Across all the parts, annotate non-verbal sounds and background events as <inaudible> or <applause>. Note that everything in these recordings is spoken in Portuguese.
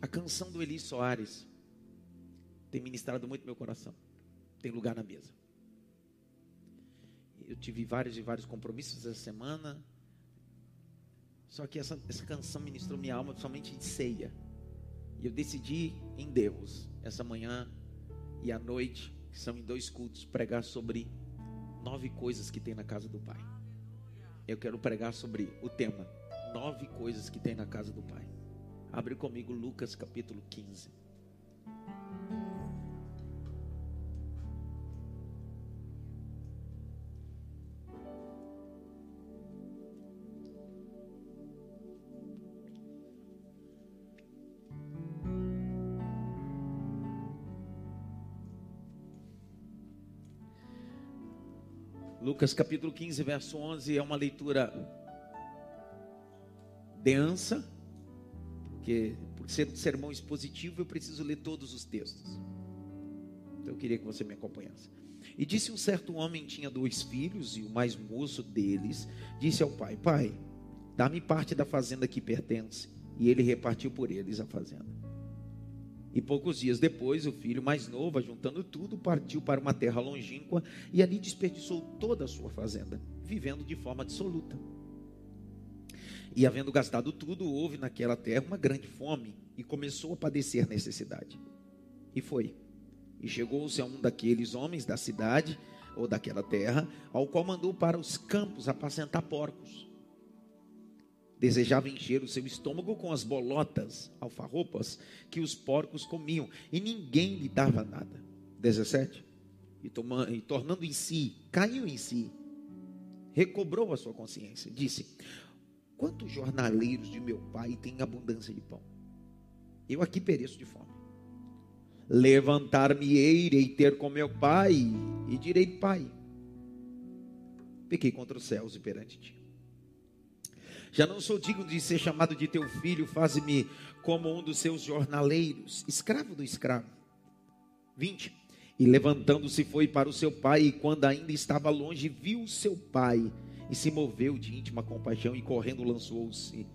A canção do Eli Soares tem ministrado muito meu coração. Tem lugar na mesa. Eu tive vários e vários compromissos essa semana. Só que essa, essa canção ministrou minha alma somente em ceia. E eu decidi em Deus, essa manhã e à noite, que são em dois cultos, pregar sobre nove coisas que tem na casa do Pai. Eu quero pregar sobre o tema: nove coisas que tem na casa do Pai. Abre comigo Lucas capítulo 15. Lucas capítulo 15, verso 11 é uma leitura densa, porque por ser um sermão expositivo eu preciso ler todos os textos. Então eu queria que você me acompanhasse. E disse um certo homem tinha dois filhos e o mais moço deles disse ao pai: Pai, dá-me parte da fazenda que pertence. E ele repartiu por eles a fazenda. E poucos dias depois, o filho mais novo, juntando tudo, partiu para uma terra longínqua e ali desperdiçou toda a sua fazenda, vivendo de forma dissoluta. E havendo gastado tudo, houve naquela terra uma grande fome e começou a padecer necessidade. E foi. E chegou-se a um daqueles homens da cidade ou daquela terra, ao qual mandou para os campos apacentar porcos desejava encher o seu estômago com as bolotas, alfarropas que os porcos comiam, e ninguém lhe dava nada. 17. E, toma, e tornando em si, caiu em si, recobrou a sua consciência, disse: Quantos jornaleiros de meu pai têm abundância de pão? Eu aqui pereço de fome. Levantar-me-ei e ter com meu pai, e direi: Pai, pequei contra os céus e perante ti já não sou digno de ser chamado de teu filho, faze-me como um dos seus jornaleiros, escravo do escravo. 20. E levantando-se foi para o seu pai, e quando ainda estava longe, viu seu pai, e se moveu de íntima compaixão, e correndo lançou-se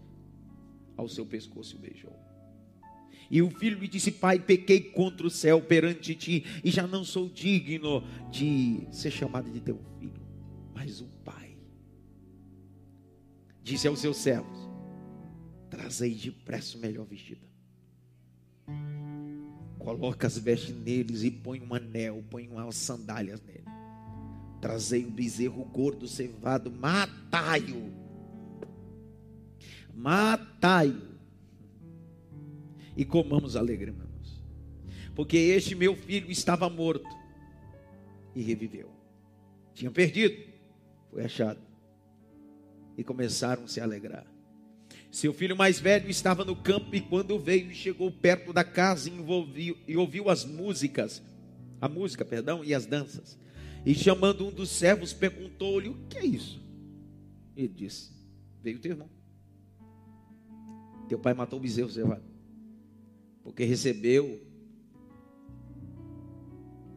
ao seu pescoço e o beijou. E o filho lhe disse: Pai, pequei contra o céu perante ti, e já não sou digno de ser chamado de teu filho. Mas o pai disse aos seus servos: Trazei depressa o melhor vestido. Coloca as vestes neles e põe um anel, põe umas sandálias nele. Trazei um bezerro gordo, cevado, matai-o. Matai-o. E comamos alegre, irmãos. Porque este meu filho estava morto e reviveu. Tinha perdido, foi achado e começaram a se alegrar. Seu filho mais velho estava no campo e quando veio chegou perto da casa e, e ouviu as músicas, a música, perdão, e as danças. E chamando um dos servos, perguntou-lhe: O que é isso? Ele disse: Veio teu irmão. Teu pai matou o bezerro cevado, porque recebeu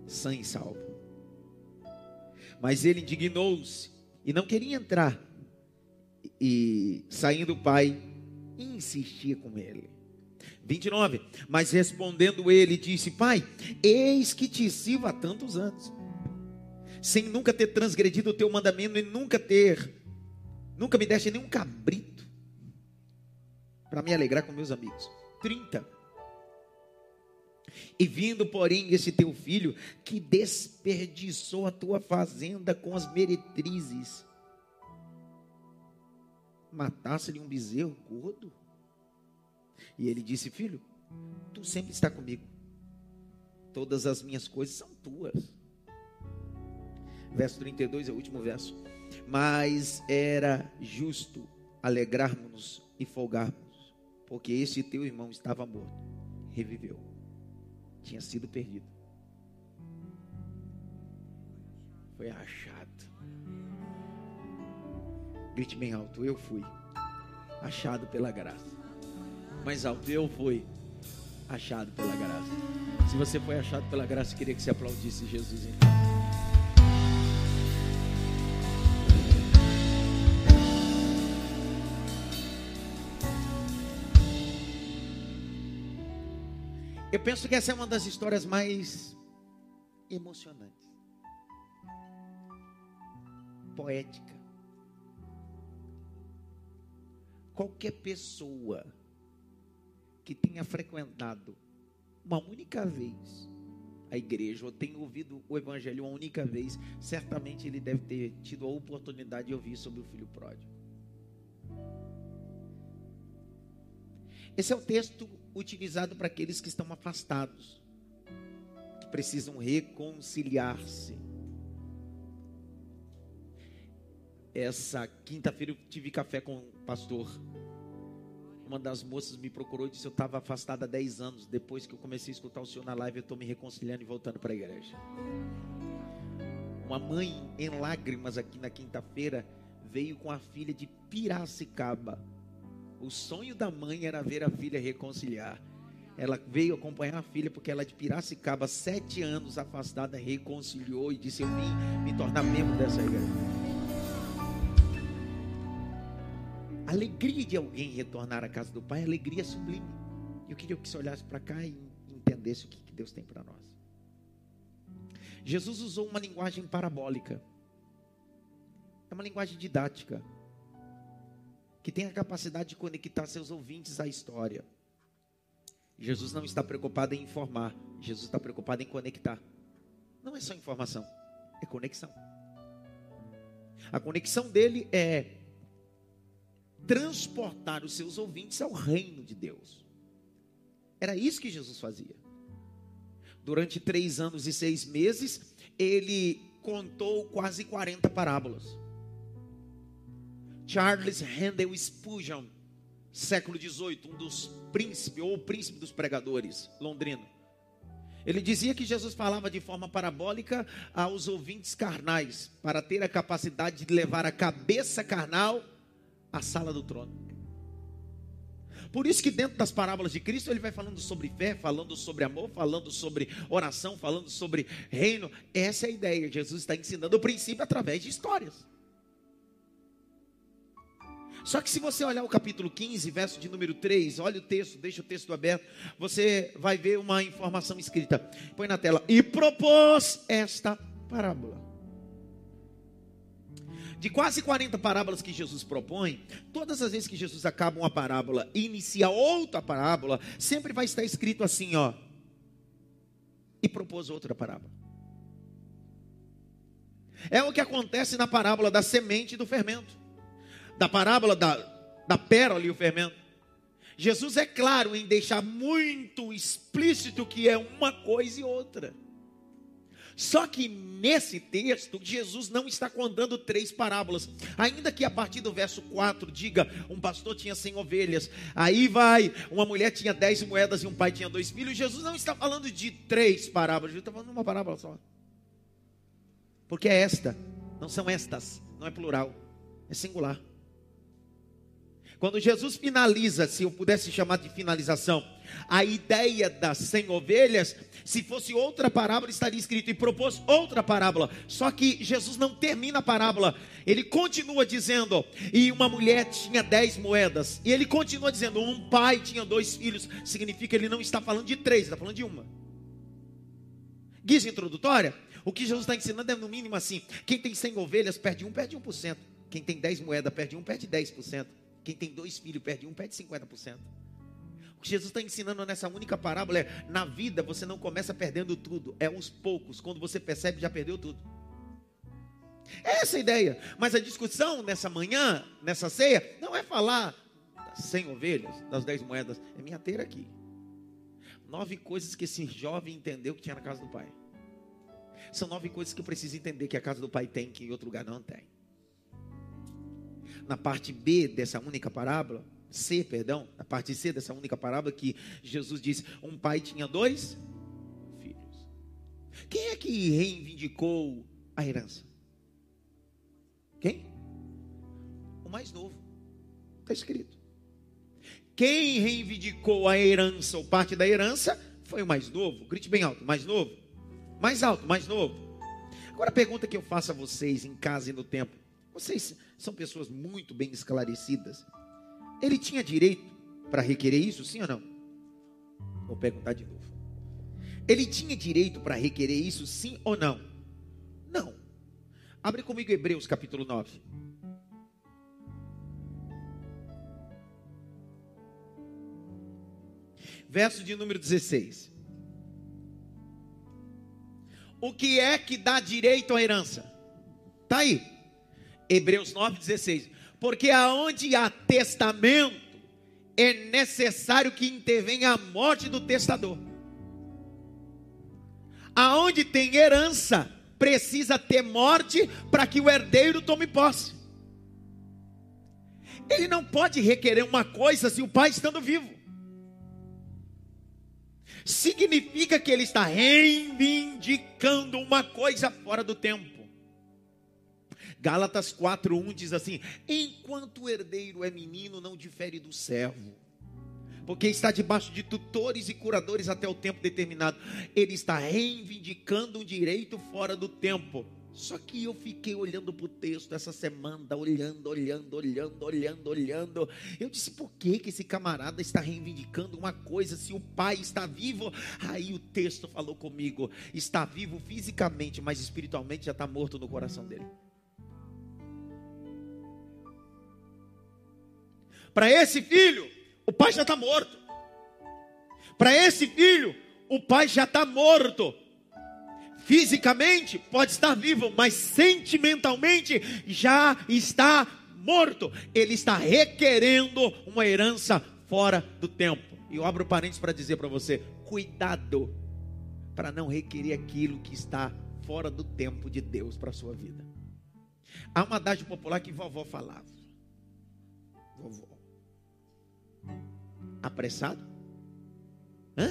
sangue salvo. Mas ele indignou-se e não queria entrar. E saindo o pai, insistia com ele. 29. Mas respondendo ele, disse: Pai, eis que te sirvo há tantos anos, sem nunca ter transgredido o teu mandamento e nunca ter, nunca me deste nenhum cabrito para me alegrar com meus amigos. 30. E vindo, porém, esse teu filho que desperdiçou a tua fazenda com as meretrizes, matasse-lhe um bezerro gordo? E ele disse: Filho, tu sempre está comigo, todas as minhas coisas são tuas. Verso 32 é o último verso. Mas era justo alegrarmos-nos e folgarmos, porque este teu irmão estava morto, reviveu, tinha sido perdido, foi achado. Grite bem alto, eu fui achado pela graça. Mais alto, eu fui achado pela graça. Se você foi achado pela graça, queria que você aplaudisse Jesus então. Eu penso que essa é uma das histórias mais emocionantes, poética. Qualquer pessoa que tenha frequentado uma única vez a igreja, ou tenha ouvido o evangelho uma única vez, certamente ele deve ter tido a oportunidade de ouvir sobre o filho pródigo. Esse é o texto utilizado para aqueles que estão afastados, que precisam reconciliar-se. Essa quinta-feira eu tive café com o pastor uma das moças me procurou e disse: Eu estava afastada há 10 anos. Depois que eu comecei a escutar o senhor na live, eu estou me reconciliando e voltando para a igreja. Uma mãe em lágrimas aqui na quinta-feira veio com a filha de Piracicaba. O sonho da mãe era ver a filha reconciliar. Ela veio acompanhar a filha porque ela é de Piracicaba, sete anos afastada, reconciliou e disse: Eu vim me tornar membro dessa igreja. alegria de alguém retornar à casa do Pai, alegria sublime. Eu queria que você olhasse para cá e entendesse o que Deus tem para nós. Jesus usou uma linguagem parabólica. É uma linguagem didática. Que tem a capacidade de conectar seus ouvintes à história. Jesus não está preocupado em informar, Jesus está preocupado em conectar. Não é só informação, é conexão. A conexão dele é transportar os seus ouvintes ao reino de Deus. Era isso que Jesus fazia. Durante três anos e seis meses, ele contou quase 40 parábolas. Charles Handel Spurgeon, século XVIII, um dos príncipes ou o príncipe dos pregadores londrino. Ele dizia que Jesus falava de forma parabólica aos ouvintes carnais, para ter a capacidade de levar a cabeça carnal a sala do trono. Por isso que dentro das parábolas de Cristo ele vai falando sobre fé, falando sobre amor, falando sobre oração, falando sobre reino. Essa é a ideia. Jesus está ensinando o princípio através de histórias. Só que se você olhar o capítulo 15, verso de número 3, olha o texto, deixa o texto aberto, você vai ver uma informação escrita. Põe na tela. E propôs esta parábola. De quase 40 parábolas que Jesus propõe, todas as vezes que Jesus acaba uma parábola e inicia outra parábola, sempre vai estar escrito assim, ó. E propôs outra parábola. É o que acontece na parábola da semente e do fermento. Da parábola da, da pérola e o fermento. Jesus é claro em deixar muito explícito que é uma coisa e outra. Só que nesse texto, Jesus não está contando três parábolas. Ainda que a partir do verso 4 diga: um pastor tinha cem ovelhas, aí vai, uma mulher tinha dez moedas e um pai tinha dois filhos. Jesus não está falando de três parábolas, Jesus está falando de uma parábola só. Porque é esta, não são estas, não é plural, é singular. Quando Jesus finaliza, se eu pudesse chamar de finalização, a ideia das cem ovelhas, se fosse outra parábola, estaria escrito e propôs outra parábola. Só que Jesus não termina a parábola, ele continua dizendo: e uma mulher tinha dez moedas, e ele continua dizendo: um pai tinha dois filhos, significa que ele não está falando de três, está falando de uma. Guisa introdutória, o que Jesus está ensinando é no mínimo assim: quem tem cem ovelhas perde um, perde um por cento. Quem tem dez moedas perde um, perde dez por cento. Quem tem dois filhos perde um, perde 50%. O que Jesus está ensinando nessa única parábola é: na vida você não começa perdendo tudo, é uns poucos. Quando você percebe, já perdeu tudo. É essa a ideia. Mas a discussão nessa manhã, nessa ceia, não é falar das 100 ovelhas, das 10 moedas. É minha teira aqui. Nove coisas que esse jovem entendeu que tinha na casa do pai. São nove coisas que eu preciso entender que a casa do pai tem, que em outro lugar não tem na parte B dessa única parábola, C, perdão, na parte C dessa única parábola, que Jesus diz: um pai tinha dois filhos. Quem é que reivindicou a herança? Quem? O mais novo. Está escrito. Quem reivindicou a herança ou parte da herança foi o mais novo. Grite bem alto: mais novo. Mais alto, mais novo. Agora a pergunta que eu faço a vocês em casa e no tempo: vocês são pessoas muito bem esclarecidas. Ele tinha direito para requerer isso, sim ou não? Vou perguntar de novo. Ele tinha direito para requerer isso, sim ou não? Não. Abre comigo Hebreus capítulo 9. Verso de número 16. O que é que dá direito à herança? Está aí. Hebreus 9, 16. Porque aonde há testamento, é necessário que intervenha a morte do testador. Aonde tem herança, precisa ter morte para que o herdeiro tome posse. Ele não pode requerer uma coisa se o pai estando vivo. Significa que ele está reivindicando uma coisa fora do tempo. Gálatas 4:1 diz assim: "Enquanto o herdeiro é menino, não difere do servo, porque está debaixo de tutores e curadores até o tempo determinado. Ele está reivindicando um direito fora do tempo. Só que eu fiquei olhando para o texto essa semana, olhando, olhando, olhando, olhando, olhando. Eu disse, por que, que esse camarada está reivindicando uma coisa se o pai está vivo? Aí o texto falou comigo: está vivo fisicamente, mas espiritualmente já está morto no coração dele. Para esse filho, o pai já está morto. Para esse filho, o pai já está morto. Fisicamente pode estar vivo, mas sentimentalmente já está morto. Ele está requerendo uma herança fora do tempo. E eu abro parênteses para dizer para você: cuidado para não requerer aquilo que está fora do tempo de Deus para a sua vida. Há uma adagio popular que vovó falava. Vovó apressado? Hã?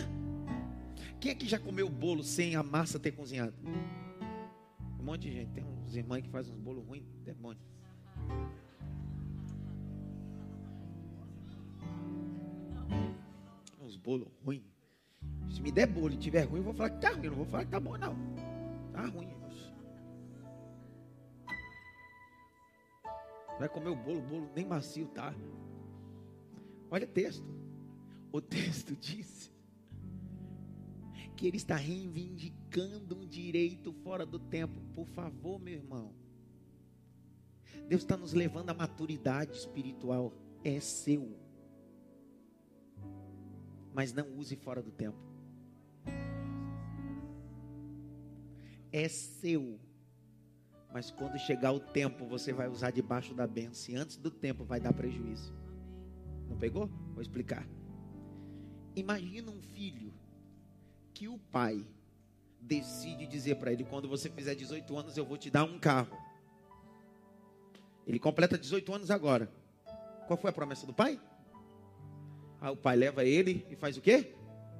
Quem é que já comeu bolo sem a massa ter cozinhado? Um monte de gente. Tem uns irmãos que fazem uns bolos ruins, demônio. Uns bolos ruins. Se me der bolo e tiver ruim, eu vou falar que tá ruim. Eu não vou falar que tá bom, não. Tá ruim. Vai comer o bolo, o bolo nem macio tá. Olha texto o texto diz que ele está reivindicando um direito fora do tempo. Por favor, meu irmão. Deus está nos levando à maturidade espiritual. É seu. Mas não use fora do tempo. É seu. Mas quando chegar o tempo, você vai usar debaixo da bênção. E antes do tempo vai dar prejuízo. Não pegou? Vou explicar. Imagina um filho que o pai decide dizer para ele: quando você fizer 18 anos, eu vou te dar um carro. Ele completa 18 anos agora. Qual foi a promessa do pai? Aí o pai leva ele e faz o quê?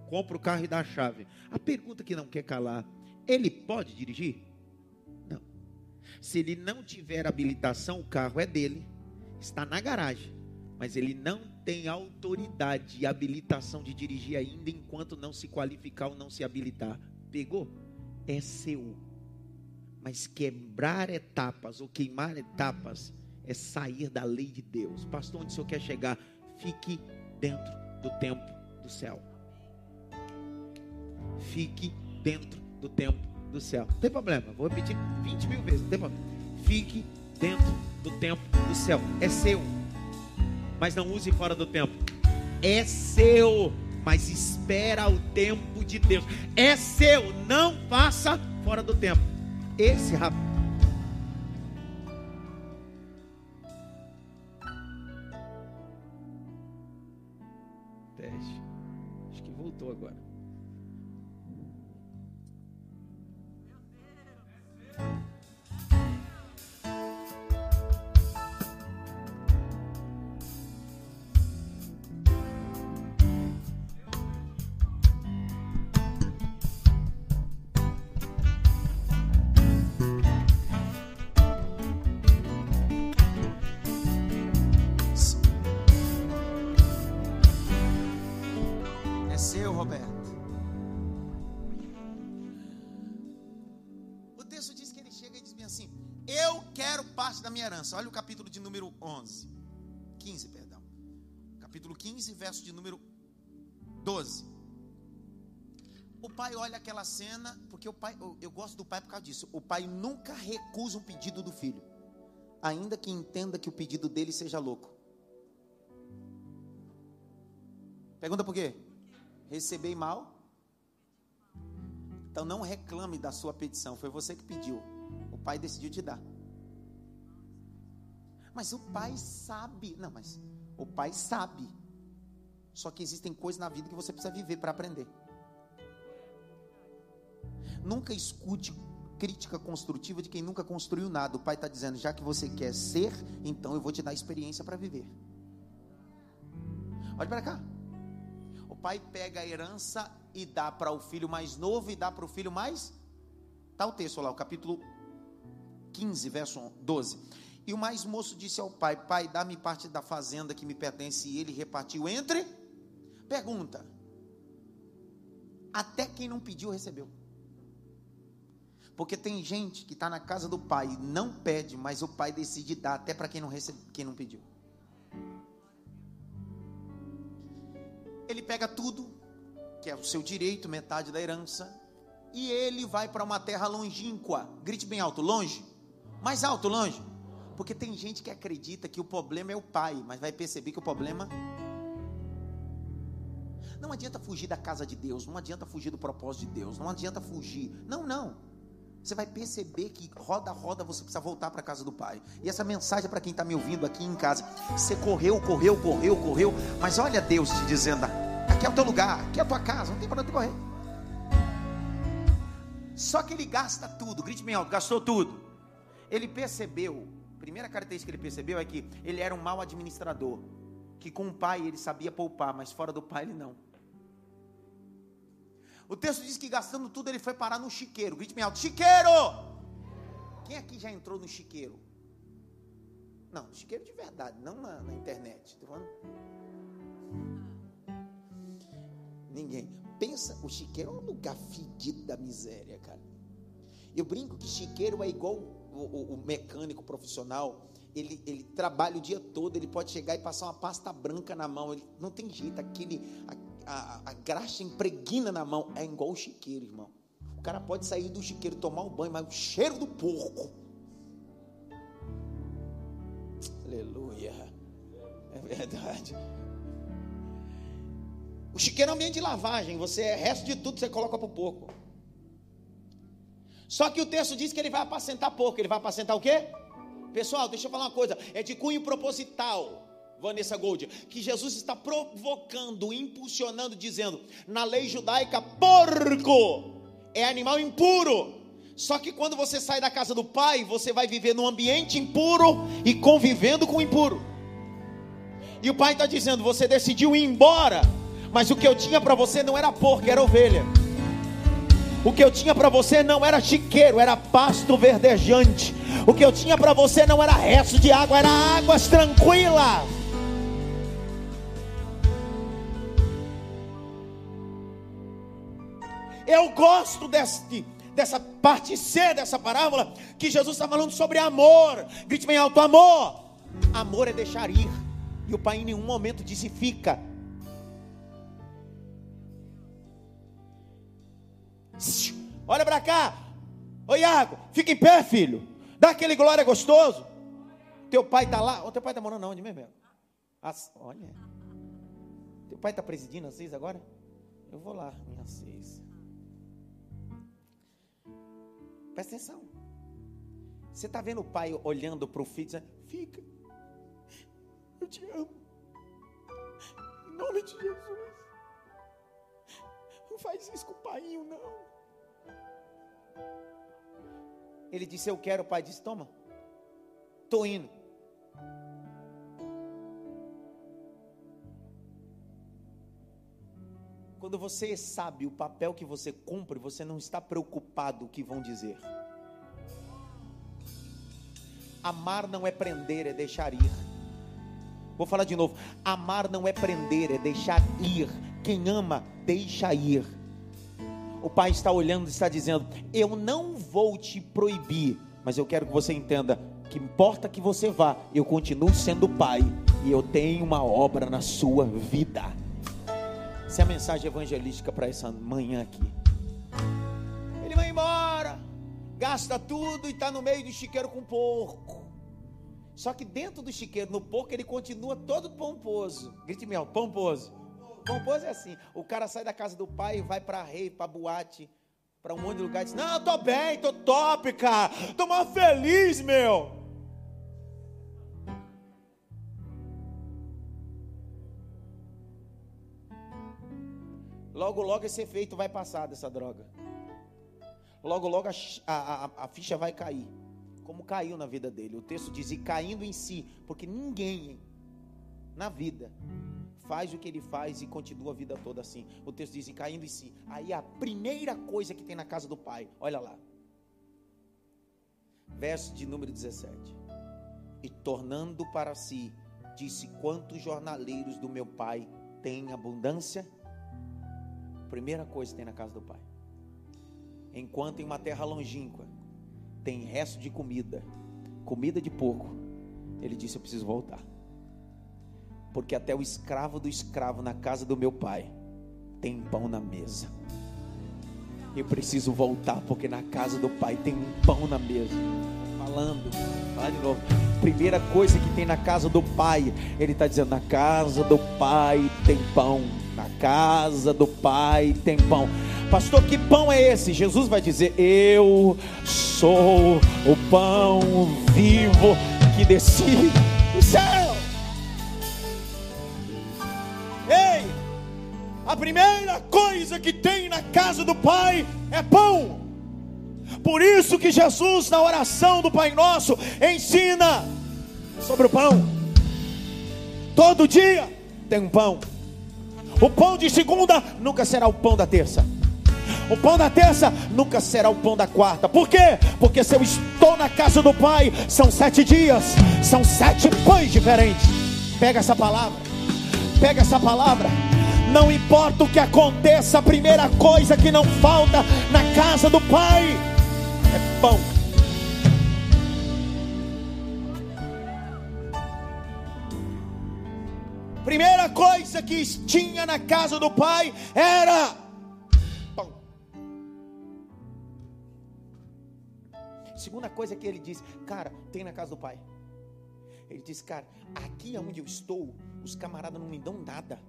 Compra o carro e dá a chave. A pergunta que não quer calar: ele pode dirigir? Não. Se ele não tiver habilitação, o carro é dele, está na garagem, mas ele não tem autoridade e habilitação de dirigir ainda enquanto não se qualificar ou não se habilitar. Pegou? É seu. Mas quebrar etapas ou queimar etapas é sair da lei de Deus. Pastor, onde o senhor quer chegar? Fique dentro do tempo do céu. Fique dentro do tempo do céu. Não tem problema, vou repetir 20 mil vezes. Não tem problema. Fique dentro do tempo do céu. É seu mas não use fora do tempo. É seu, mas espera o tempo de Deus. É seu, não faça fora do tempo. Esse rapaz. Teste. Acho que voltou agora. Herança. Olha o capítulo de número 11. 15, perdão. Capítulo 15, verso de número 12. O pai olha aquela cena, porque o pai, eu, eu gosto do pai por causa disso. O pai nunca recusa um pedido do filho, ainda que entenda que o pedido dele seja louco. Pergunta por quê? Recebei mal? Então não reclame da sua petição, foi você que pediu. O pai decidiu te dar. Mas o pai sabe. Não, mas o pai sabe. Só que existem coisas na vida que você precisa viver para aprender. Nunca escute crítica construtiva de quem nunca construiu nada. O pai está dizendo: já que você quer ser, então eu vou te dar experiência para viver. Olha para cá. O pai pega a herança e dá para o filho mais novo e dá para o filho mais. Está o texto lá, o capítulo 15, verso 12. E o mais moço disse ao pai: Pai, dá-me parte da fazenda que me pertence. E ele repartiu entre. Pergunta: Até quem não pediu, recebeu. Porque tem gente que está na casa do pai e não pede, mas o pai decide dar até para quem não recebe, quem não pediu. Ele pega tudo, que é o seu direito, metade da herança, e ele vai para uma terra longínqua. Grite bem alto, longe. Mais alto, longe. Porque tem gente que acredita que o problema é o pai, mas vai perceber que o problema não adianta fugir da casa de Deus, não adianta fugir do propósito de Deus, não adianta fugir. Não, não. Você vai perceber que roda roda você precisa voltar para a casa do Pai. E essa mensagem é para quem está me ouvindo aqui em casa. Você correu, correu, correu, correu, mas olha Deus te dizendo: aqui é o teu lugar, aqui é a tua casa, não tem para onde correr. Só que ele gasta tudo, grite bem alto, gastou tudo. Ele percebeu, primeira característica que ele percebeu é que ele era um mau administrador. Que com o pai ele sabia poupar, mas fora do pai ele não. O texto diz que gastando tudo ele foi parar no chiqueiro. Grite bem alto: chiqueiro! Quem aqui já entrou no chiqueiro? Não, chiqueiro de verdade, não na, na internet. Tô falando. Ninguém. Pensa, o chiqueiro é um lugar fedido da miséria, cara. Eu brinco que chiqueiro é igual o, o, o mecânico profissional. Ele, ele trabalha o dia todo, ele pode chegar e passar uma pasta branca na mão. Ele, não tem jeito, aquele, a, a graxa impregna na mão. É igual o chiqueiro, irmão. O cara pode sair do chiqueiro, tomar um banho, mas o cheiro do porco. Aleluia. É verdade. O chiqueiro é um ambiente de lavagem. Você é resto de tudo, você coloca para o porco. Só que o texto diz que ele vai apacentar porco. Ele vai apacentar o quê? Pessoal, deixa eu falar uma coisa. É de cunho proposital. Vanessa Gold, que Jesus está provocando, impulsionando, dizendo: na lei judaica, porco é animal impuro. Só que quando você sai da casa do pai, você vai viver num ambiente impuro e convivendo com o impuro. E o pai está dizendo: você decidiu ir embora, mas o que eu tinha para você não era porco, era ovelha. O que eu tinha para você não era chiqueiro, era pasto verdejante. O que eu tinha para você não era resto de água, era águas tranquilas. Eu gosto deste, dessa parte C dessa parábola, que Jesus está falando sobre amor. Grite bem alto: amor. Amor é deixar ir. E o pai em nenhum momento disse: fica. Fica em pé, filho. Dá aquele glória gostoso. Teu pai está lá. O teu pai está morando onde mesmo? As, olha. Teu pai está presidindo seis agora? Eu vou lá, minhas seis. Presta atenção. Você está vendo o pai olhando para o filho dizendo: Fica, eu te amo. Em nome de Jesus. Não faz isso com o pai, não. Ele disse: Eu quero. O pai disse: Toma, estou indo. Quando você sabe o papel que você cumpre, você não está preocupado o que vão dizer. Amar não é prender, é deixar ir. Vou falar de novo. Amar não é prender, é deixar ir. Quem ama, deixa ir o pai está olhando e está dizendo: Eu não vou te proibir, mas eu quero que você entenda que importa que você vá, eu continuo sendo pai e eu tenho uma obra na sua vida. Essa é a mensagem evangelística para essa manhã aqui. Ele vai embora, gasta tudo e está no meio do chiqueiro com porco. Só que dentro do chiqueiro, no porco, ele continua todo pomposo. Grite-me, pomposo Pomposo é assim: o cara sai da casa do pai e vai para rei, para boate, para um monte de lugar e diz: Não, eu tô bem, tô top, cara. Tô mal feliz, meu. Logo, logo esse efeito vai passar dessa droga. Logo, logo a, a, a, ficha vai cair. Como caiu na vida dele. O texto diz: e caindo em si. Porque ninguém na vida faz o que ele faz e continua a vida toda assim. O texto diz: e caindo em si. Aí a primeira coisa que tem na casa do pai. Olha lá. Verso de número 17. E tornando para si, disse: Quantos jornaleiros do meu pai têm abundância? primeira coisa que tem na casa do Pai. Enquanto em uma terra longínqua tem resto de comida, comida de porco, ele disse: Eu preciso voltar. Porque até o escravo do escravo na casa do meu pai tem pão na mesa. Eu preciso voltar, porque na casa do pai tem um pão na mesa. Falando, fala de novo. Primeira coisa que tem na casa do pai, ele está dizendo: na casa do pai tem pão. Na casa do Pai tem pão. Pastor, que pão é esse? Jesus vai dizer: Eu sou o pão vivo que desci primeira coisa que tem na casa do Pai é pão. Por isso que Jesus, na oração do Pai Nosso, ensina sobre o pão. Todo dia tem um pão. O pão de segunda nunca será o pão da terça. O pão da terça nunca será o pão da quarta. Por quê? Porque se eu estou na casa do Pai, são sete dias, são sete pães diferentes. Pega essa palavra, pega essa palavra. Não importa o que aconteça, a primeira coisa que não falta na casa do Pai é pão. Primeira coisa que tinha na casa do pai era pão. Segunda coisa que ele disse, cara, tem na casa do pai. Ele disse, cara, aqui onde eu estou, os camaradas não me dão nada.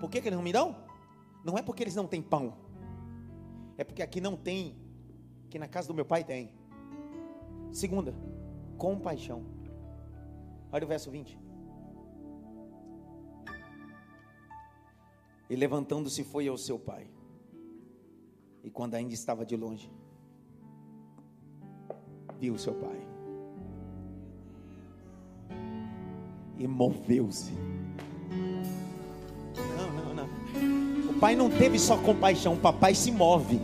Por que, que eles não me dão? Não é porque eles não têm pão, é porque aqui não tem, que na casa do meu pai tem. Segunda, compaixão. Olha o verso 20. E levantando-se foi ao seu pai. E quando ainda estava de longe, viu seu pai. E moveu-se. Não. O pai não teve só compaixão, o papai se move.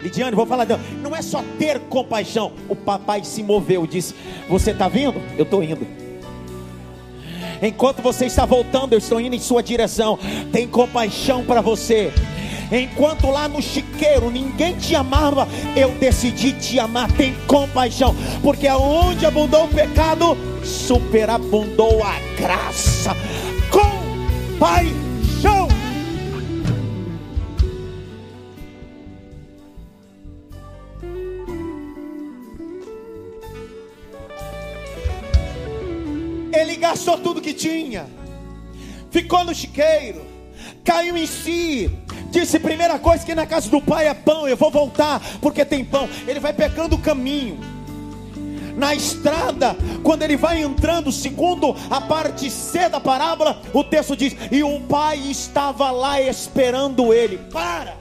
Lidiane, vou falar, não é só ter compaixão, o papai se moveu, disse: Você está vindo? Eu estou indo. Enquanto você está voltando, eu estou indo em sua direção. Tem compaixão para você. Enquanto lá no chiqueiro ninguém te amava, eu decidi te amar. Tem compaixão, porque aonde abundou o pecado, superabundou a graça. Compaixão. Gastou tudo que tinha, ficou no chiqueiro, caiu em si, disse: primeira coisa que na casa do pai é pão, eu vou voltar porque tem pão. Ele vai pegando o caminho. Na estrada, quando ele vai entrando, segundo a parte C da parábola, o texto diz: E o pai estava lá esperando ele. Para!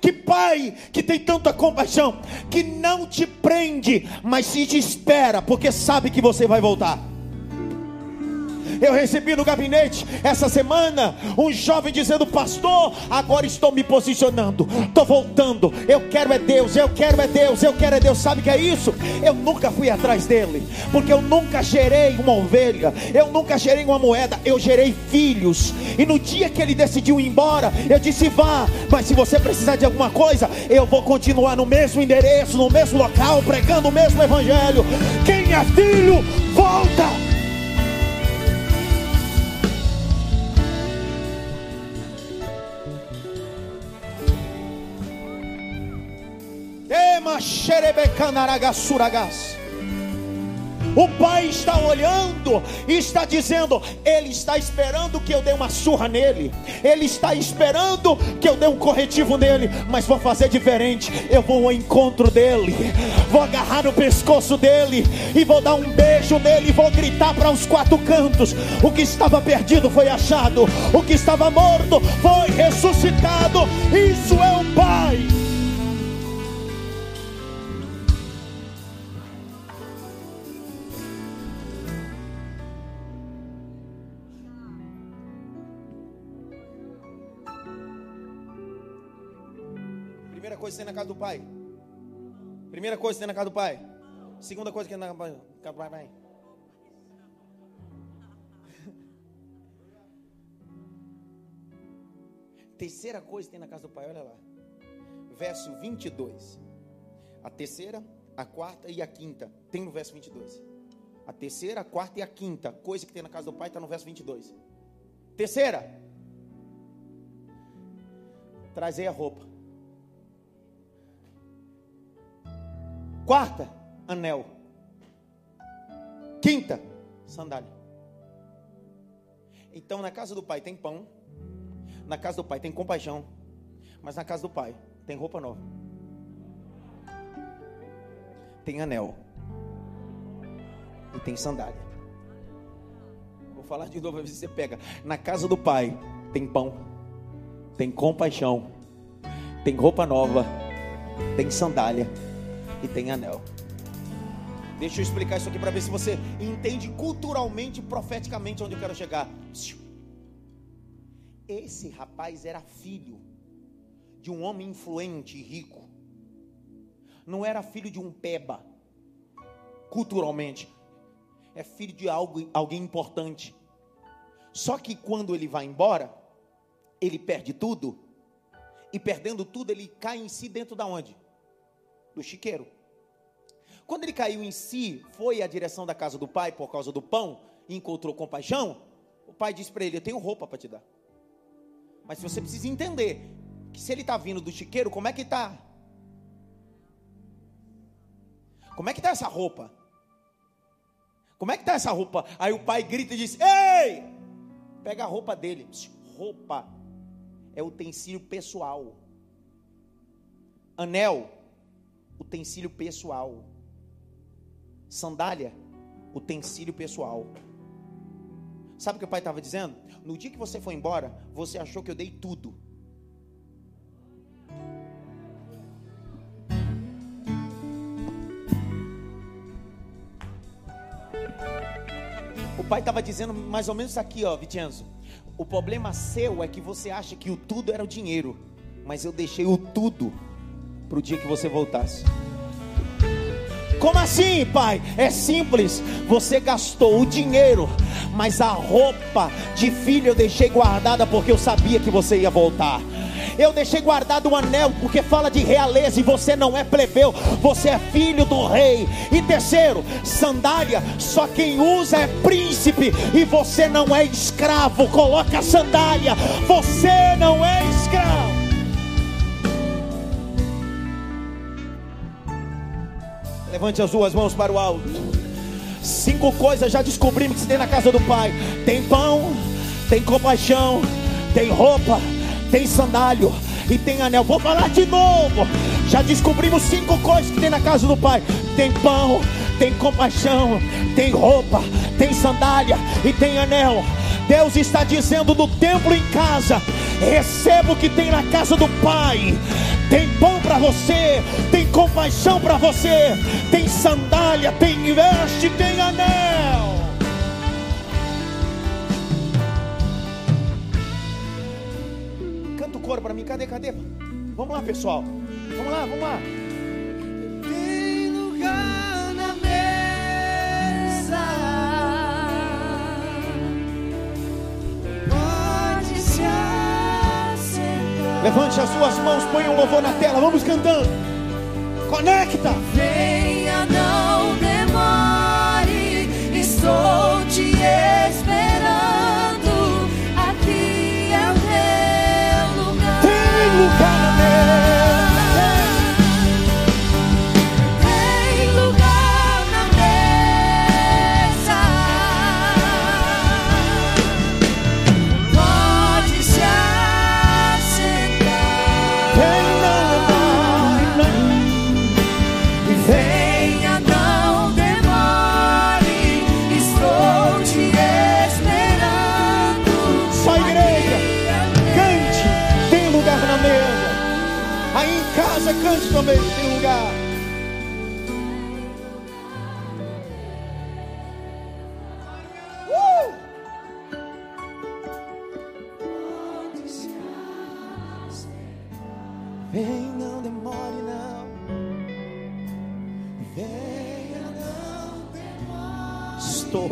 Que pai que tem tanta compaixão, que não te prende, mas se te espera, porque sabe que você vai voltar. Eu recebi no gabinete essa semana um jovem dizendo: Pastor, agora estou me posicionando, estou voltando. Eu quero é Deus, eu quero é Deus, eu quero é Deus. Sabe o que é isso? Eu nunca fui atrás dele, porque eu nunca gerei uma ovelha, eu nunca gerei uma moeda, eu gerei filhos. E no dia que ele decidiu ir embora, eu disse: Vá, mas se você precisar de alguma coisa, eu vou continuar no mesmo endereço, no mesmo local, pregando o mesmo evangelho. Quem é filho, volta. O pai está olhando e está dizendo: Ele está esperando que eu dê uma surra nele, Ele está esperando que eu dê um corretivo nele, mas vou fazer diferente. Eu vou ao encontro dele, vou agarrar no pescoço dele e vou dar um beijo nele e vou gritar para os quatro cantos: O que estava perdido foi achado, o que estava morto foi ressuscitado. Isso é o Pai. Coisa que tem na casa do pai? Primeira coisa que tem na casa do pai? Segunda coisa que tem na casa do pai? <laughs> Terceira coisa que tem na casa do pai, olha lá. Verso 22. A terceira, a quarta e a quinta. Tem no verso 22. A terceira, a quarta e a quinta coisa que tem na casa do pai está no verso 22. Terceira. Trazer a roupa. Quarta, anel. Quinta, sandália. Então na casa do pai tem pão, na casa do pai tem compaixão, mas na casa do pai tem roupa nova. Tem anel. E tem sandália. Vou falar de novo, às vezes você pega. Na casa do pai tem pão, tem compaixão, tem roupa nova, tem sandália e tem anel. Deixa eu explicar isso aqui para ver se você entende culturalmente, profeticamente onde eu quero chegar. Esse rapaz era filho de um homem influente e rico. Não era filho de um peba, culturalmente. É filho de algo, alguém importante. Só que quando ele vai embora, ele perde tudo. E perdendo tudo, ele cai em si dentro da onde? Do chiqueiro. Quando ele caiu em si, foi à direção da casa do pai por causa do pão e encontrou compaixão, o pai disse para ele: Eu tenho roupa para te dar. Mas você precisa entender que se ele está vindo do chiqueiro, como é que está? Como é que está essa roupa? Como é que está essa roupa? Aí o pai grita e diz: Ei! Pega a roupa dele. Roupa é utensílio pessoal. Anel utensílio pessoal. Sandália, utensílio pessoal. Sabe o que o pai estava dizendo? No dia que você foi embora, você achou que eu dei tudo. O pai estava dizendo mais ou menos isso aqui, ó, Vicenzo. O problema seu é que você acha que o tudo era o dinheiro, mas eu deixei o tudo para o dia que você voltasse. Como assim, pai? É simples. Você gastou o dinheiro, mas a roupa de filho eu deixei guardada porque eu sabia que você ia voltar. Eu deixei guardado o anel porque fala de realeza e você não é plebeu, você é filho do rei. E terceiro, sandália, só quem usa é príncipe e você não é escravo. Coloca a sandália, você não é escravo. Levante as duas mãos para o alto. Cinco coisas já descobrimos que se tem na casa do Pai: tem pão, tem compaixão, tem roupa, tem sandália e tem anel. Vou falar de novo. Já descobrimos cinco coisas que tem na casa do Pai: tem pão, tem compaixão, tem roupa, tem sandália e tem anel. Deus está dizendo no templo em casa: receba o que tem na casa do Pai. Tem pão para você, tem compaixão para você, tem sandália, tem veste, tem anel. Canta o coro para mim, cadê, cadê? Vamos lá, pessoal. Vamos lá, vamos lá. Tem lugar na mesa. Levante as suas mãos, põe um louvor na tela, vamos cantando. Conecta. Venha, não demore. Estou te esperando. Cante também, tem lugar. Uh! Vem, não demore, não. Venha, não demore. Estou.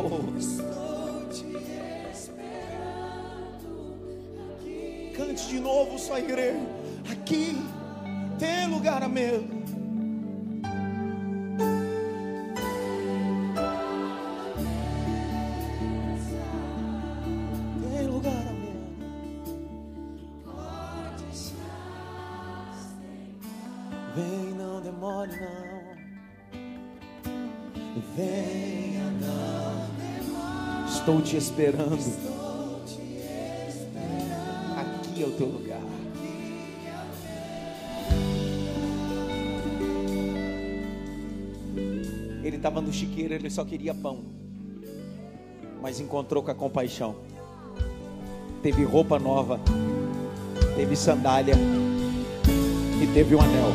Cante de novo, sua igreja. Lugar a mesmo. Tem lugar a mesmo. Vem, não demore, não. Venha, não demore. Estou te esperando. Aqui é o teu lugar. Estava no chiqueiro, ele só queria pão. Mas encontrou com a compaixão. Teve roupa nova, teve sandália e teve um anel.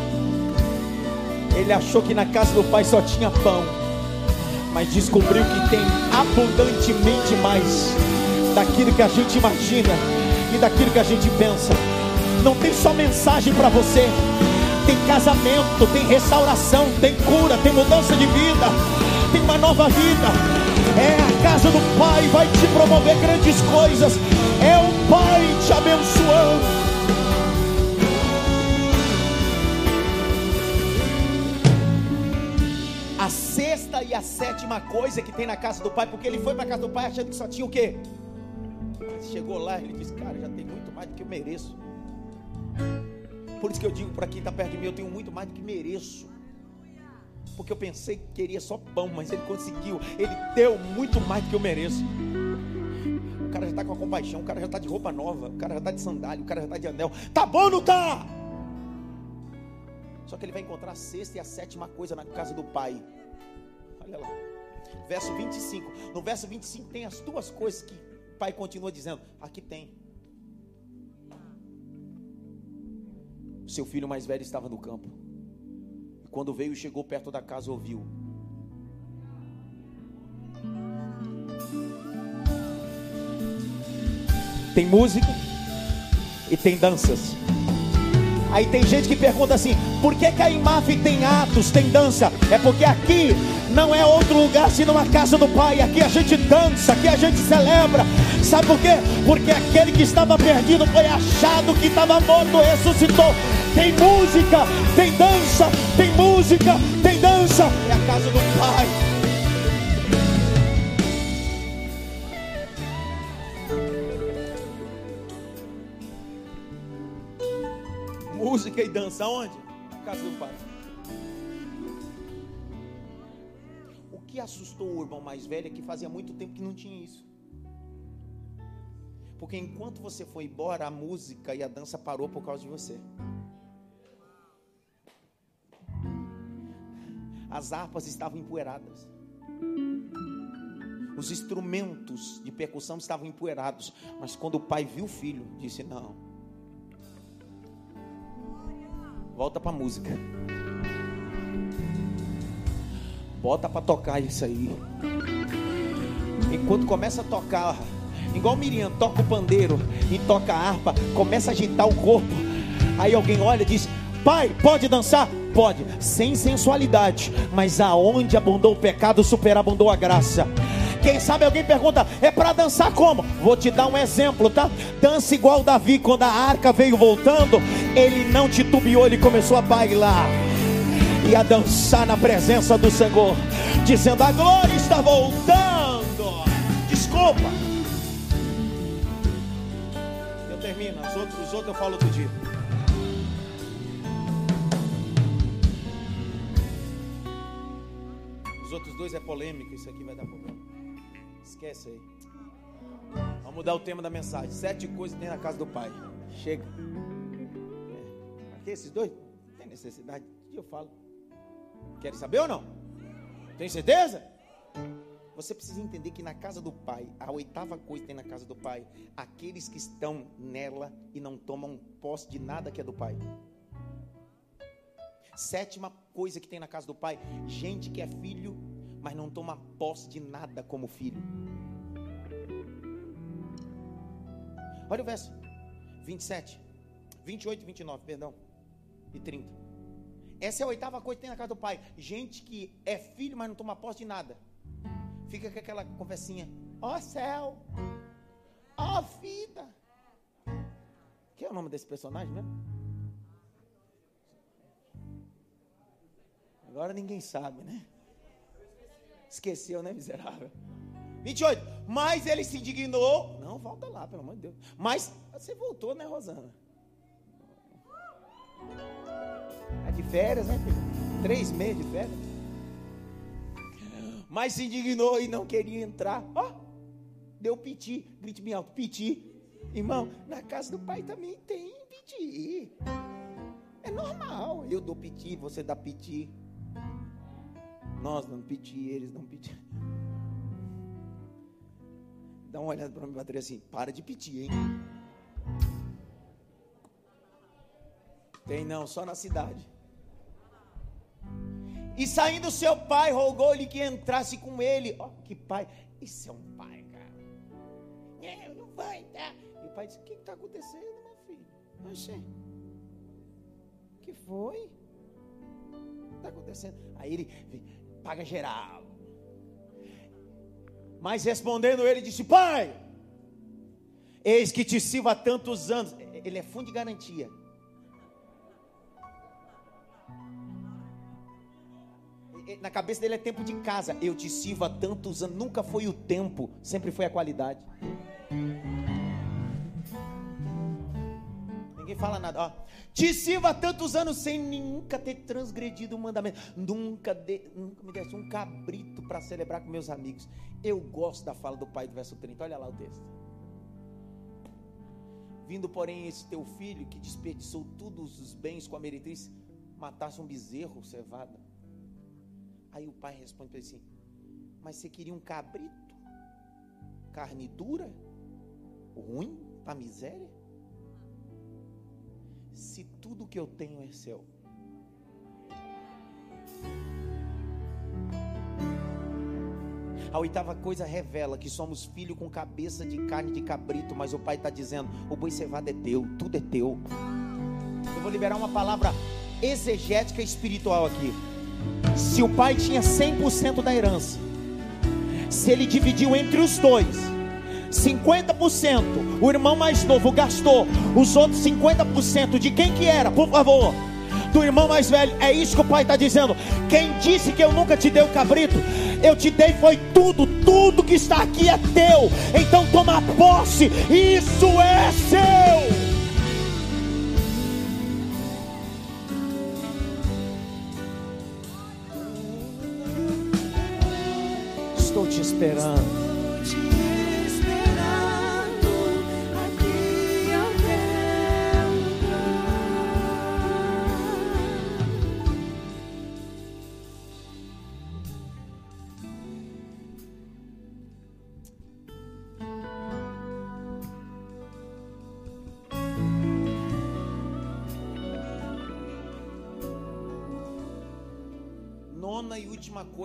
Ele achou que na casa do pai só tinha pão, mas descobriu que tem abundantemente mais daquilo que a gente imagina e daquilo que a gente pensa. Não tem só mensagem para você, tem casamento, tem restauração, tem cura, tem mudança de vida, tem uma nova vida. É a casa do Pai, vai te promover grandes coisas. É o Pai te abençoando. A sexta e a sétima coisa que tem na casa do pai, porque ele foi para a casa do pai achando que só tinha o quê? Chegou lá, ele disse: Cara, já tem muito mais do que eu mereço. Por isso que eu digo para quem está perto de mim: Eu tenho muito mais do que mereço. Porque eu pensei que queria só pão, mas ele conseguiu. Ele deu muito mais do que eu mereço. O cara já está com a compaixão, o cara já está de roupa nova, o cara já está de sandália, o cara já está de anel. Tá bom, não tá? Só que ele vai encontrar a sexta e a sétima coisa na casa do pai. Olha lá. Verso 25. No verso 25 tem as duas coisas que o pai continua dizendo: Aqui tem. Seu filho mais velho estava no campo. E quando veio, chegou perto da casa, ouviu. Tem música e tem danças. Aí tem gente que pergunta assim: por que, que a IMAF tem atos, tem dança? É porque aqui não é outro lugar senão a casa do Pai. Aqui a gente dança, aqui a gente celebra. Sabe por quê? Porque aquele que estava perdido foi achado, que estava morto ressuscitou. Tem música, tem dança, tem música, tem dança. É a casa do Pai. Música e dança onde? Na casa do Pai. O que assustou o irmão mais velho é que fazia muito tempo que não tinha isso. Porque enquanto você foi embora, a música e a dança parou por causa de você. As harpas estavam empoeiradas. Os instrumentos de percussão estavam empoeirados. Mas quando o pai viu o filho, disse: Não, volta para a música. Bota para tocar isso aí. Enquanto começa a tocar, igual Miriam toca o pandeiro e toca a harpa, começa a agitar o corpo. Aí alguém olha e diz: Pai, pode dançar? Pode, sem sensualidade, mas aonde abundou o pecado, superabundou a graça. Quem sabe alguém pergunta, é para dançar como? Vou te dar um exemplo, tá? Dança igual Davi, quando a arca veio voltando, ele não titubeou, ele começou a bailar e a dançar na presença do Senhor, dizendo: A glória está voltando. Desculpa. Eu termino, os outros, os outros eu falo outro dia. Outros dois é polêmico, isso aqui vai dar problema. Esquece aí. Vamos mudar o tema da mensagem. Sete coisas que tem na casa do pai. Chega. É. Aqui esses dois? Não tem necessidade. Dia eu falo. Querem saber ou não? Tem certeza? Você precisa entender que na casa do Pai, a oitava coisa que tem na casa do Pai, aqueles que estão nela e não tomam posse de nada que é do Pai. Sétima coisa que tem na casa do Pai, gente que é filho, mas não toma posse de nada como filho. Olha o verso 27, 28 e 29, perdão, e 30. Essa é a oitava coisa que tem na casa do pai. Gente que é filho, mas não toma posse de nada. Fica com aquela conversinha. Ó céu, ó vida. Que é o nome desse personagem mesmo? Agora ninguém sabe, né? Esqueceu, né, miserável? 28. Mas ele se indignou. Não, volta lá, pelo amor de Deus. Mas você voltou, né, Rosana? É de férias, né, filho? Três meses de férias. Mas se indignou e não queria entrar. Ó, oh, deu piti. Grite bem alto, piti. Irmão, na casa do pai também tem piti. É normal. Eu dou piti, você dá piti. Nós damos piti, eles dão piti. Dá uma olhada para mim, bateria assim, para de pedir, hein? Tem não, só na cidade. E saindo seu pai, rogou-lhe que entrasse com ele. Ó, oh, que pai. Isso é um pai, cara. É, não vai dar. E o pai disse: O que está acontecendo, meu filho? Oxê. O que foi? O que está acontecendo? Aí ele paga geral. Mas respondendo ele, disse: Pai, eis que te sirvo há tantos anos. Ele é fundo de garantia. Na cabeça dele é tempo de casa. Eu te sirvo há tantos anos. Nunca foi o tempo, sempre foi a qualidade. Ninguém fala nada. Ó, te há tantos anos sem nunca ter transgredido o mandamento. Nunca, de, nunca me desse um cabrito para celebrar com meus amigos. Eu gosto da fala do pai do verso 30. Olha lá o texto. Vindo, porém, esse teu filho que desperdiçou todos os bens com a meretriz, matasse um bezerro cevado. Aí o pai responde para ele assim: Mas você queria um cabrito? Carne dura? Ruim? Para miséria? Se tudo que eu tenho é seu. A oitava coisa revela que somos filho com cabeça de carne de cabrito, mas o pai está dizendo: o boi cevado é teu, tudo é teu. Eu vou liberar uma palavra exegética espiritual aqui. Se o pai tinha 100% da herança, se ele dividiu entre os dois, 50%, o irmão mais novo gastou, os outros 50% de quem que era, por favor? Do irmão mais velho, é isso que o pai está dizendo. Quem disse que eu nunca te dei o cabrito, eu te dei foi tudo, tudo que está aqui é teu. Então toma posse, isso é seu. Estou te esperando.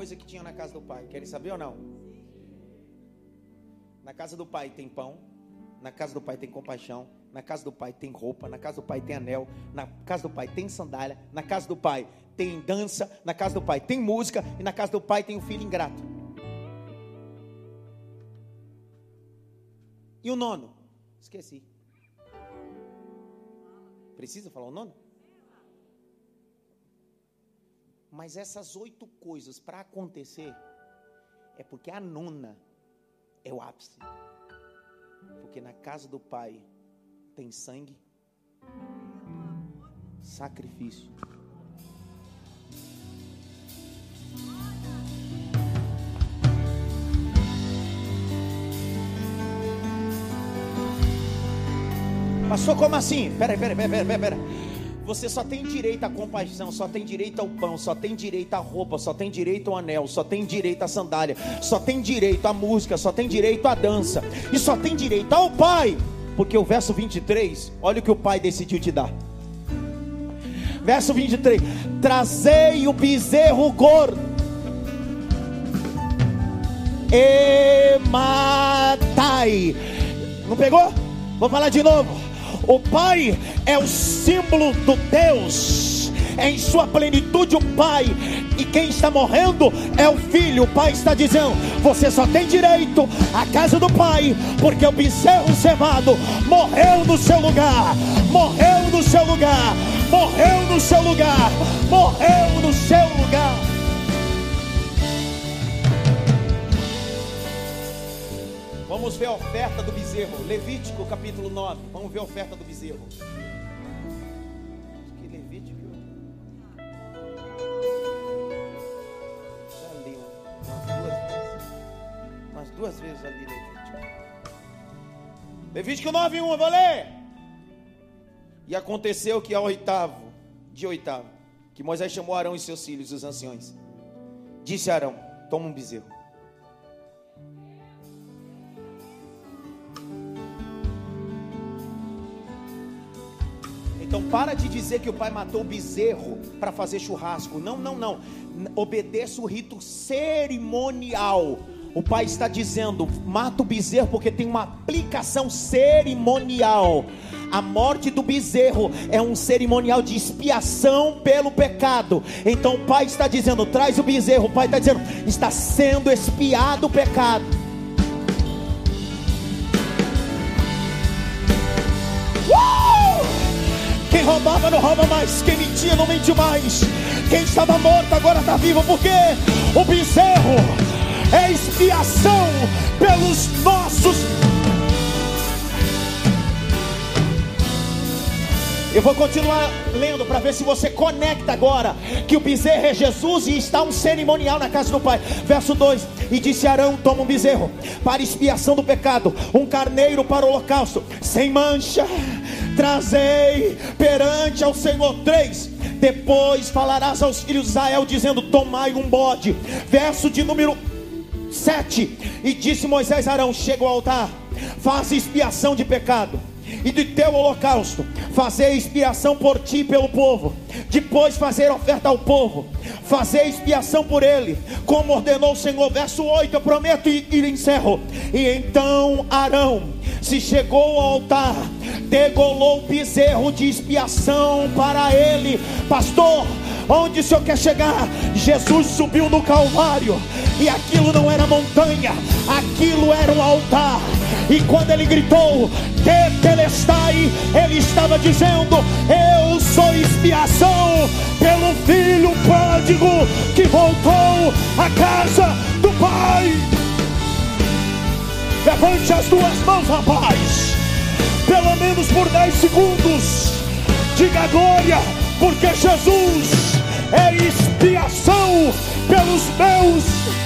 Coisa que tinha na casa do pai. Querem saber ou não? Na casa do pai tem pão, na casa do pai tem compaixão, na casa do pai tem roupa, na casa do pai tem anel, na casa do pai tem sandália, na casa do pai tem dança, na casa do pai tem música e na casa do pai tem um filho ingrato. E o nono? Esqueci. Precisa falar o nono? Mas essas oito coisas para acontecer é porque a nona é o ápice. Porque na casa do Pai tem sangue, sacrifício. Passou como assim? Peraí, peraí, peraí, peraí, peraí. Você só tem direito à compaixão, só tem direito ao pão, só tem direito à roupa, só tem direito ao anel, só tem direito à sandália, só tem direito à música, só tem direito à dança, e só tem direito ao Pai, porque o verso 23, olha o que o Pai decidiu te dar. Verso 23: Trazei o bezerro gordo e matai. Não pegou? Vou falar de novo. O Pai é o símbolo do Deus, em sua plenitude o Pai, e quem está morrendo é o Filho. O Pai está dizendo: você só tem direito à casa do Pai, porque o bezerro cevado morreu no seu lugar, morreu no seu lugar, morreu no seu lugar, morreu no seu lugar. Vamos ver a oferta do bezerro. Levítico capítulo 9. Vamos ver a oferta do bezerro. Que Levítico. Já li umas duas vezes. Umas duas vezes já li Levítico. Levítico 9, 1, eu vou ler. E aconteceu que ao oitavo, de oitavo, que Moisés chamou Arão e seus filhos, os anciões. Disse Arão: Toma um bezerro. Então para de dizer que o pai matou o bezerro para fazer churrasco. Não, não, não. Obedeça o rito cerimonial. O pai está dizendo: mata o bezerro porque tem uma aplicação cerimonial. A morte do bezerro é um cerimonial de expiação pelo pecado. Então o pai está dizendo: traz o bezerro. O pai está dizendo: está sendo expiado o pecado. Quem roubava não rouba mais, quem mentia não mente mais. Quem estava morto agora está vivo, porque o bezerro é expiação pelos nossos. Eu vou continuar lendo para ver se você conecta agora que o bezerro é Jesus e está um cerimonial na casa do Pai. Verso 2: E disse Arão: Toma um bezerro para expiação do pecado, um carneiro para o holocausto, sem mancha trazei perante ao Senhor. três. Depois falarás aos filhos de Israel, dizendo: Tomai um bode. Verso de número 7. E disse Moisés a Arão: Chega ao altar, faz expiação de pecado e de teu holocausto, fazer expiação por ti e pelo povo, depois fazer oferta ao povo, fazer expiação por ele, como ordenou o Senhor. Verso 8, eu prometo e, e encerro. E então Arão se chegou ao altar, degolou o bezerro de expiação para ele, pastor. Onde o Senhor quer chegar? Jesus subiu no Calvário, e aquilo não era montanha, aquilo era um altar. E quando ele gritou, Tetelestai, ele estava dizendo: Eu sou expiação pelo filho pródigo que voltou à casa do Pai. Levante as duas mãos, rapaz. Pelo menos por 10 segundos. Diga glória, porque Jesus é expiação pelos meus